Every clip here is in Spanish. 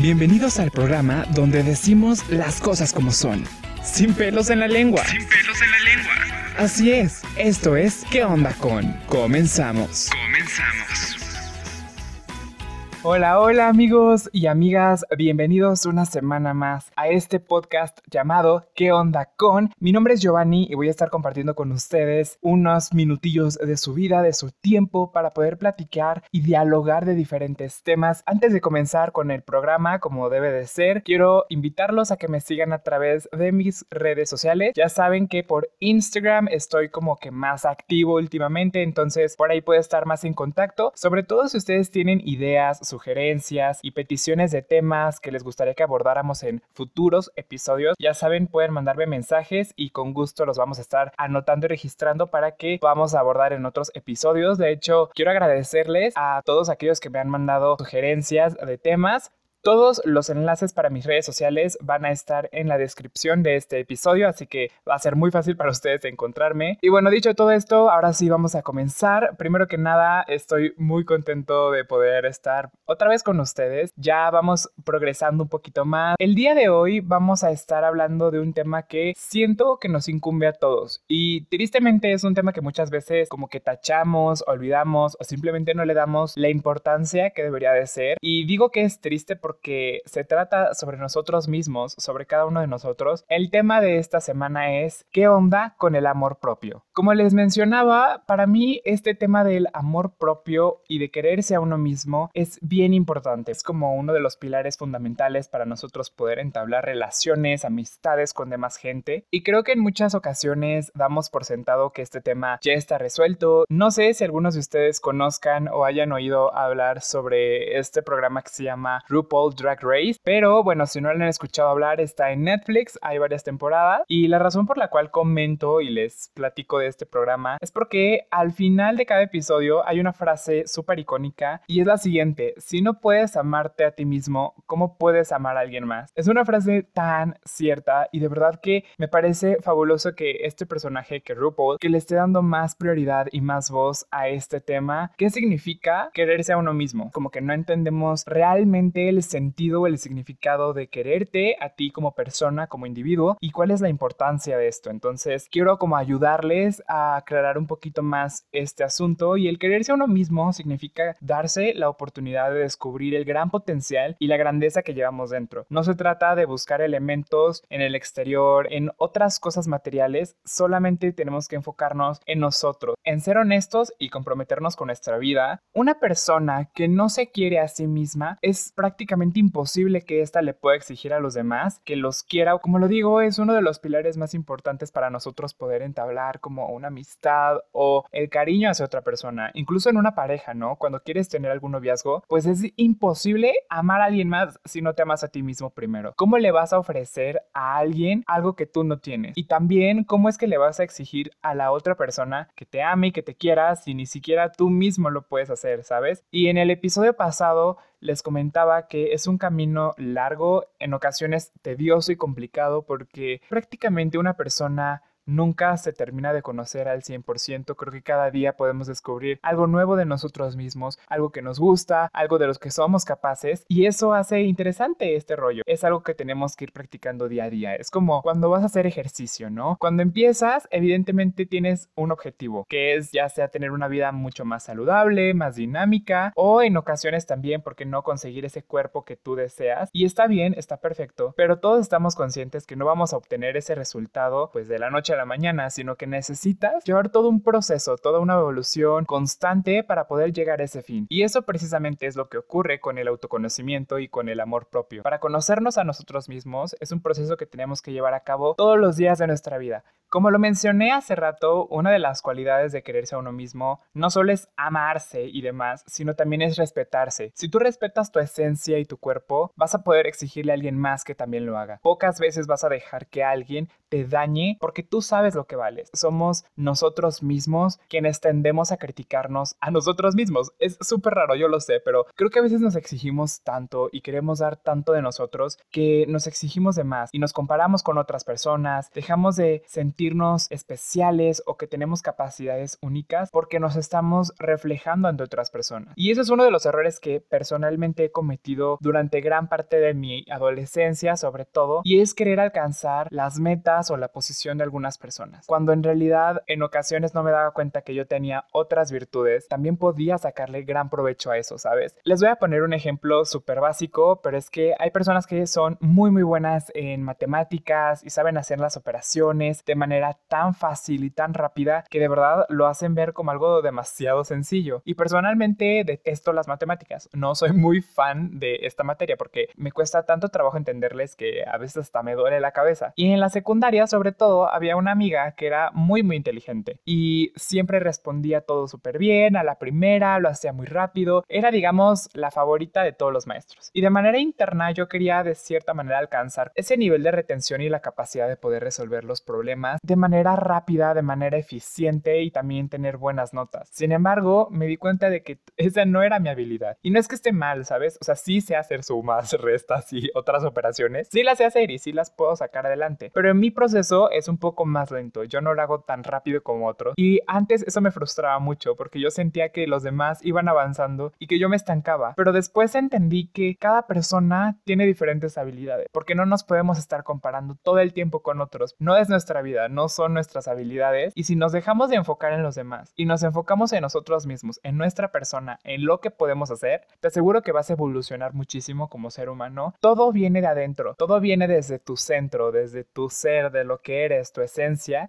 Bienvenidos al programa donde decimos las cosas como son, sin pelos en la lengua. Sin pelos en la lengua. Así es, esto es ¿Qué onda con? Comenzamos. Comenzamos. Hola, hola amigos y amigas, bienvenidos una semana más a este podcast llamado ¿Qué onda con? Mi nombre es Giovanni y voy a estar compartiendo con ustedes unos minutillos de su vida, de su tiempo para poder platicar y dialogar de diferentes temas. Antes de comenzar con el programa, como debe de ser, quiero invitarlos a que me sigan a través de mis redes sociales. Ya saben que por Instagram estoy como que más activo últimamente, entonces por ahí puedo estar más en contacto, sobre todo si ustedes tienen ideas, sugerencias y peticiones de temas que les gustaría que abordáramos en futuros episodios, ya saben, pueden mandarme mensajes y con gusto los vamos a estar anotando y registrando para que podamos abordar en otros episodios. De hecho, quiero agradecerles a todos aquellos que me han mandado sugerencias de temas. Todos los enlaces para mis redes sociales van a estar en la descripción de este episodio, así que va a ser muy fácil para ustedes encontrarme. Y bueno, dicho todo esto, ahora sí vamos a comenzar. Primero que nada, estoy muy contento de poder estar otra vez con ustedes. Ya vamos progresando un poquito más. El día de hoy vamos a estar hablando de un tema que siento que nos incumbe a todos. Y tristemente es un tema que muchas veces como que tachamos, olvidamos o simplemente no le damos la importancia que debería de ser. Y digo que es triste porque porque se trata sobre nosotros mismos, sobre cada uno de nosotros. El tema de esta semana es ¿qué onda con el amor propio? Como les mencionaba, para mí este tema del amor propio y de quererse a uno mismo es bien importante. Es como uno de los pilares fundamentales para nosotros poder entablar relaciones, amistades con demás gente. Y creo que en muchas ocasiones damos por sentado que este tema ya está resuelto. No sé si algunos de ustedes conozcan o hayan oído hablar sobre este programa que se llama RuPaul Drag Race. Pero bueno, si no lo han escuchado hablar, está en Netflix, hay varias temporadas. Y la razón por la cual comento y les platico de este programa es porque al final de cada episodio hay una frase súper icónica y es la siguiente, si no puedes amarte a ti mismo, ¿cómo puedes amar a alguien más? Es una frase tan cierta y de verdad que me parece fabuloso que este personaje, que RuPaul, que le esté dando más prioridad y más voz a este tema. ¿Qué significa quererse a uno mismo? Como que no entendemos realmente el sentido el significado de quererte a ti como persona, como individuo y cuál es la importancia de esto. Entonces, quiero como ayudarles a aclarar un poquito más este asunto y el quererse a uno mismo significa darse la oportunidad de descubrir el gran potencial y la grandeza que llevamos dentro. No se trata de buscar elementos en el exterior, en otras cosas materiales, solamente tenemos que enfocarnos en nosotros, en ser honestos y comprometernos con nuestra vida. Una persona que no se quiere a sí misma es prácticamente imposible que ésta le pueda exigir a los demás que los quiera. O como lo digo, es uno de los pilares más importantes para nosotros poder entablar como una amistad o el cariño hacia otra persona. Incluso en una pareja, ¿no? Cuando quieres tener algún noviazgo, pues es imposible amar a alguien más si no te amas a ti mismo primero. ¿Cómo le vas a ofrecer a alguien algo que tú no tienes? Y también, ¿cómo es que le vas a exigir a la otra persona que te ame y que te quiera si ni siquiera tú mismo lo puedes hacer, ¿sabes? Y en el episodio pasado les comentaba que es un camino largo, en ocasiones tedioso y complicado porque prácticamente una persona nunca se termina de conocer al 100%. Creo que cada día podemos descubrir algo nuevo de nosotros mismos, algo que nos gusta, algo de los que somos capaces y eso hace interesante este rollo. Es algo que tenemos que ir practicando día a día. Es como cuando vas a hacer ejercicio, ¿no? Cuando empiezas, evidentemente tienes un objetivo, que es ya sea tener una vida mucho más saludable, más dinámica o en ocasiones también, porque no conseguir ese cuerpo que tú deseas? Y está bien, está perfecto, pero todos estamos conscientes que no vamos a obtener ese resultado pues de la noche a la mañana, sino que necesitas llevar todo un proceso, toda una evolución constante para poder llegar a ese fin. Y eso precisamente es lo que ocurre con el autoconocimiento y con el amor propio. Para conocernos a nosotros mismos es un proceso que tenemos que llevar a cabo todos los días de nuestra vida. Como lo mencioné hace rato, una de las cualidades de quererse a uno mismo no solo es amarse y demás, sino también es respetarse. Si tú respetas tu esencia y tu cuerpo, vas a poder exigirle a alguien más que también lo haga. Pocas veces vas a dejar que alguien te dañe porque tú sabes lo que vales. Somos nosotros mismos quienes tendemos a criticarnos a nosotros mismos. Es súper raro, yo lo sé, pero creo que a veces nos exigimos tanto y queremos dar tanto de nosotros que nos exigimos de más y nos comparamos con otras personas, dejamos de sentir sentirnos especiales o que tenemos capacidades únicas porque nos estamos reflejando ante otras personas. Y ese es uno de los errores que personalmente he cometido durante gran parte de mi adolescencia, sobre todo, y es querer alcanzar las metas o la posición de algunas personas. Cuando en realidad en ocasiones no me daba cuenta que yo tenía otras virtudes, también podía sacarle gran provecho a eso, ¿sabes? Les voy a poner un ejemplo súper básico, pero es que hay personas que son muy muy buenas en matemáticas y saben hacer las operaciones de manera tan fácil y tan rápida que de verdad lo hacen ver como algo demasiado sencillo. Y personalmente detesto las matemáticas. No soy muy fan de esta materia porque me cuesta tanto trabajo entenderles que a veces hasta me duele la cabeza. Y en la secundaria, sobre todo, había una amiga que era muy muy inteligente y siempre respondía todo súper bien a la primera, lo hacía muy rápido. Era digamos la favorita de todos los maestros. Y de manera interna yo quería de cierta manera alcanzar ese nivel de retención y la capacidad de poder resolver los problemas de manera rápida, de manera eficiente y también tener buenas notas. Sin embargo, me di cuenta de que esa no era mi habilidad. Y no es que esté mal, ¿sabes? O sea, sí sé hacer sumas, restas y otras operaciones. Sí las sé hacer y sí las puedo sacar adelante. Pero en mi proceso es un poco más lento. Yo no lo hago tan rápido como otros. Y antes eso me frustraba mucho porque yo sentía que los demás iban avanzando y que yo me estancaba. Pero después entendí que cada persona tiene diferentes habilidades. Porque no nos podemos estar comparando todo el tiempo con otros. No es nuestra vida, no son nuestras habilidades. Y si nos dejamos de enfocar en los demás y nos enfocamos en nosotros mismos, en nuestra persona, en lo que podemos hacer, te aseguro que vas a evolucionar muchísimo como ser humano. Todo viene de adentro, todo viene desde tu centro, desde tu ser, de lo que eres, tu esencia.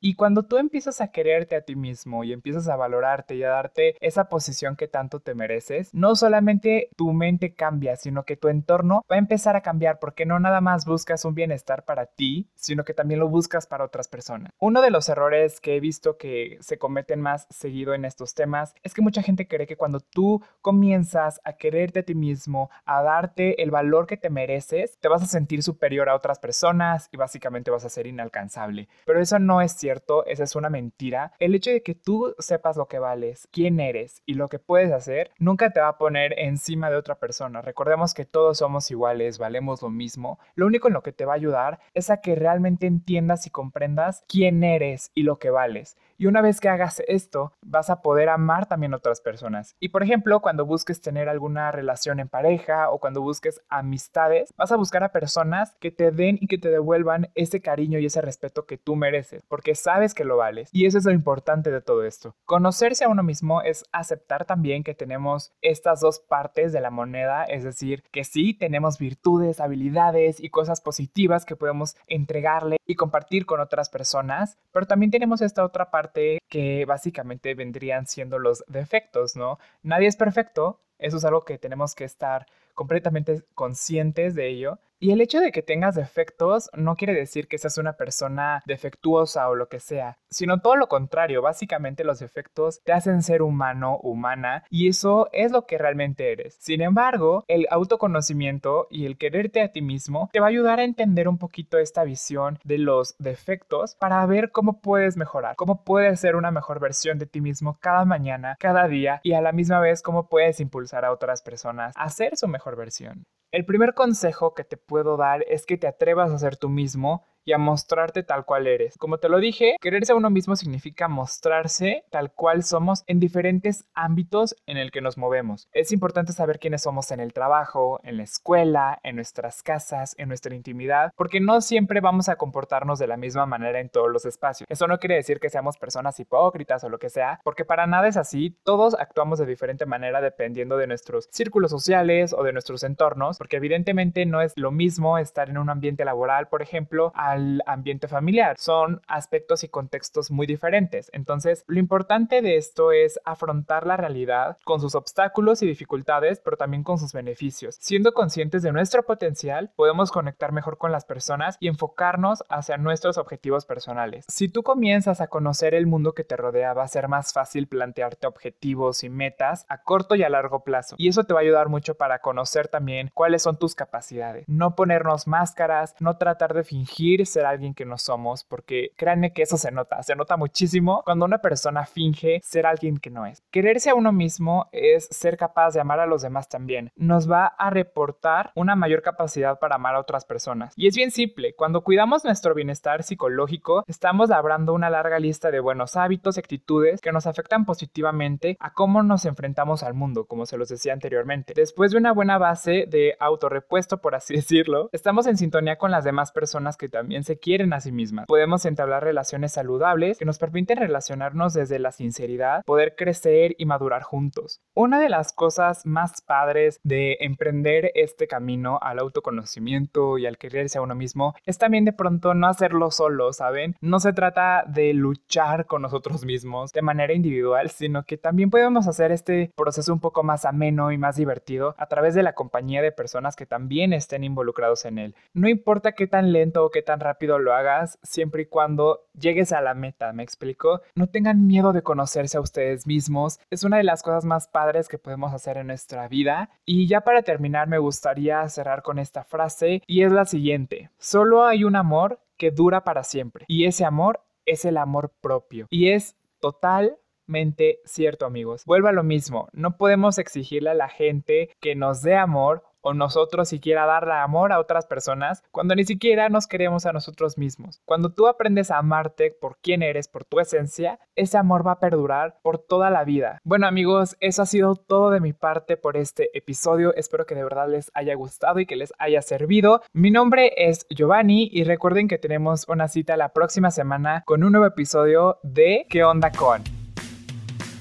Y cuando tú empiezas a quererte a ti mismo y empiezas a valorarte y a darte esa posición que tanto te mereces, no solamente tu mente cambia, sino que tu entorno va a empezar a cambiar porque no nada más buscas un bienestar para ti, sino que también lo buscas para otras personas. Uno de los errores que he visto que se cometen más seguido en estos temas es que mucha gente cree que cuando tú comienzas a quererte a ti mismo, a darte el valor que te mereces, te vas a sentir superior a otras personas y básicamente vas a ser inalcanzable. Pero eso no es cierto, esa es una mentira. El hecho de que tú sepas lo que vales, quién eres y lo que puedes hacer, nunca te va a poner encima de otra persona. Recordemos que todos somos iguales, valemos lo mismo. Lo único en lo que te va a ayudar es a que realmente entiendas y comprendas quién eres y lo que vales. Y una vez que hagas esto, vas a poder amar también a otras personas. Y por ejemplo, cuando busques tener alguna relación en pareja o cuando busques amistades, vas a buscar a personas que te den y que te devuelvan ese cariño y ese respeto que tú mereces, porque sabes que lo vales. Y eso es lo importante de todo esto. Conocerse a uno mismo es aceptar también que tenemos estas dos partes de la moneda, es decir, que sí tenemos virtudes, habilidades y cosas positivas que podemos entregarle y compartir con otras personas, pero también tenemos esta otra parte que básicamente vendrían siendo los defectos, ¿no? Nadie es perfecto, eso es algo que tenemos que estar completamente conscientes de ello y el hecho de que tengas defectos no quiere decir que seas una persona defectuosa o lo que sea, sino todo lo contrario, básicamente los defectos te hacen ser humano, humana, y eso es lo que realmente eres. Sin embargo, el autoconocimiento y el quererte a ti mismo te va a ayudar a entender un poquito esta visión de los defectos para ver cómo puedes mejorar, cómo puedes ser una mejor versión de ti mismo cada mañana, cada día, y a la misma vez cómo puedes impulsar a otras personas a ser su mejor versión. El primer consejo que te puedo dar es que te atrevas a ser tú mismo y a mostrarte tal cual eres. Como te lo dije, quererse a uno mismo significa mostrarse tal cual somos en diferentes ámbitos en el que nos movemos. Es importante saber quiénes somos en el trabajo, en la escuela, en nuestras casas, en nuestra intimidad, porque no siempre vamos a comportarnos de la misma manera en todos los espacios. Eso no quiere decir que seamos personas hipócritas o lo que sea, porque para nada es así. Todos actuamos de diferente manera dependiendo de nuestros círculos sociales o de nuestros entornos, porque evidentemente no es lo mismo estar en un ambiente laboral, por ejemplo, al ambiente familiar. Son aspectos y contextos muy diferentes. Entonces, lo importante de esto es afrontar la realidad con sus obstáculos y dificultades, pero también con sus beneficios. Siendo conscientes de nuestro potencial, podemos conectar mejor con las personas y enfocarnos hacia nuestros objetivos personales. Si tú comienzas a conocer el mundo que te rodea, va a ser más fácil plantearte objetivos y metas a corto y a largo plazo. Y eso te va a ayudar mucho para conocer también cuáles son tus capacidades. No ponernos máscaras, no tratar de fingir fingir ser alguien que no somos, porque créanme que eso se nota, se nota muchísimo cuando una persona finge ser alguien que no es. Quererse a uno mismo es ser capaz de amar a los demás también. Nos va a reportar una mayor capacidad para amar a otras personas. Y es bien simple, cuando cuidamos nuestro bienestar psicológico, estamos labrando una larga lista de buenos hábitos y actitudes que nos afectan positivamente a cómo nos enfrentamos al mundo, como se los decía anteriormente. Después de una buena base de autorrepuesto, por así decirlo, estamos en sintonía con las demás personas que también se quieren a sí mismas. Podemos entablar relaciones saludables que nos permiten relacionarnos desde la sinceridad, poder crecer y madurar juntos. Una de las cosas más padres de emprender este camino al autoconocimiento y al quererse a uno mismo es también de pronto no hacerlo solo, ¿saben? No se trata de luchar con nosotros mismos de manera individual, sino que también podemos hacer este proceso un poco más ameno y más divertido a través de la compañía de personas que también estén involucrados en él. No importa qué tan lento o qué tan rápido lo hagas, siempre y cuando llegues a la meta, ¿me explico? No tengan miedo de conocerse a ustedes mismos, es una de las cosas más padres que podemos hacer en nuestra vida. Y ya para terminar me gustaría cerrar con esta frase y es la siguiente, solo hay un amor que dura para siempre y ese amor es el amor propio y es totalmente cierto amigos. Vuelvo a lo mismo, no podemos exigirle a la gente que nos dé amor o nosotros siquiera darle amor a otras personas cuando ni siquiera nos queremos a nosotros mismos. Cuando tú aprendes a amarte por quién eres, por tu esencia, ese amor va a perdurar por toda la vida. Bueno amigos, eso ha sido todo de mi parte por este episodio. Espero que de verdad les haya gustado y que les haya servido. Mi nombre es Giovanni y recuerden que tenemos una cita la próxima semana con un nuevo episodio de ¿Qué onda con?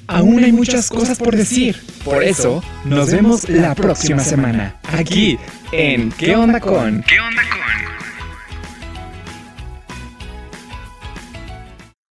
Aún hay muchas cosas por decir. Por eso, nos vemos la próxima semana, aquí en ¿Qué onda con? ¿Qué onda con?